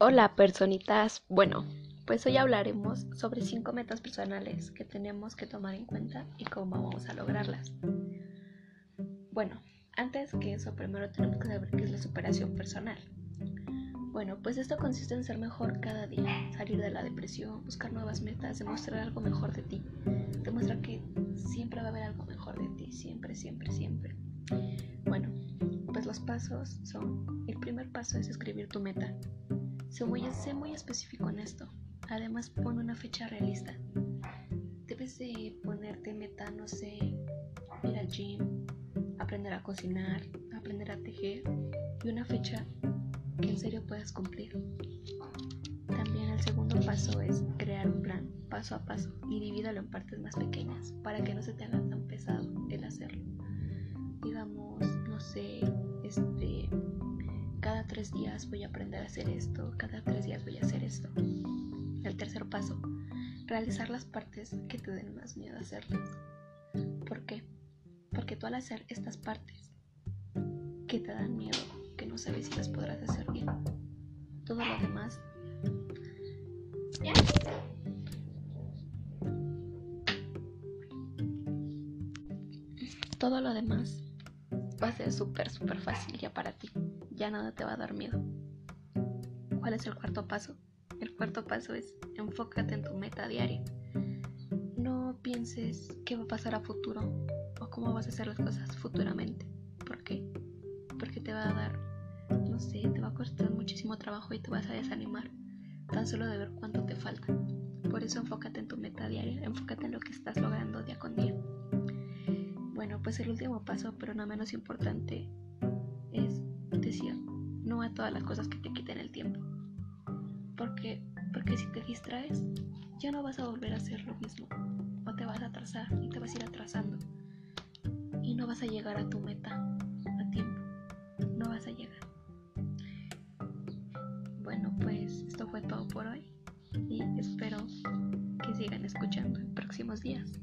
Hola personitas. Bueno, pues hoy hablaremos sobre cinco metas personales que tenemos que tomar en cuenta y cómo vamos a lograrlas. Bueno, antes que eso, primero tenemos que saber qué es la superación personal. Bueno, pues esto consiste en ser mejor cada día, salir de la depresión, buscar nuevas metas, demostrar algo mejor de ti, demostrar que siempre va a haber algo mejor de ti, siempre, siempre, siempre. Bueno, pues los pasos son, el primer paso es escribir tu meta. Sé muy, sé muy específico en esto. Además, pon una fecha realista. Debes de ponerte meta, no sé, ir al gym, aprender a cocinar, aprender a tejer y una fecha que en serio puedas cumplir. También el segundo paso es crear un plan paso a paso y divídalo en partes más pequeñas para que no se te haga tan pesado el hacerlo. Digamos, no sé, tres días voy a aprender a hacer esto, cada tres días voy a hacer esto. El tercer paso, realizar las partes que te den más miedo hacerlas. ¿Por qué? Porque tú al hacer estas partes que te dan miedo, que no sabes si las podrás hacer bien, todo lo demás todo lo demás va a ser súper, súper fácil ya para ti. Ya nada te va a dar miedo. ¿Cuál es el cuarto paso? El cuarto paso es enfócate en tu meta diaria. No pienses qué va a pasar a futuro o cómo vas a hacer las cosas futuramente. ¿Por qué? Porque te va a dar, no sé, te va a costar muchísimo trabajo y te vas a desanimar tan solo de ver cuánto te falta. Por eso enfócate en tu meta diaria, enfócate en lo que estás logrando día con día. Bueno, pues el último paso, pero no menos importante, no a todas las cosas que te quiten el tiempo. Porque, porque si te distraes, ya no vas a volver a hacer lo mismo. O te vas a atrasar y te vas a ir atrasando. Y no vas a llegar a tu meta a tiempo. No vas a llegar. Bueno, pues esto fue todo por hoy. Y espero que sigan escuchando en próximos días.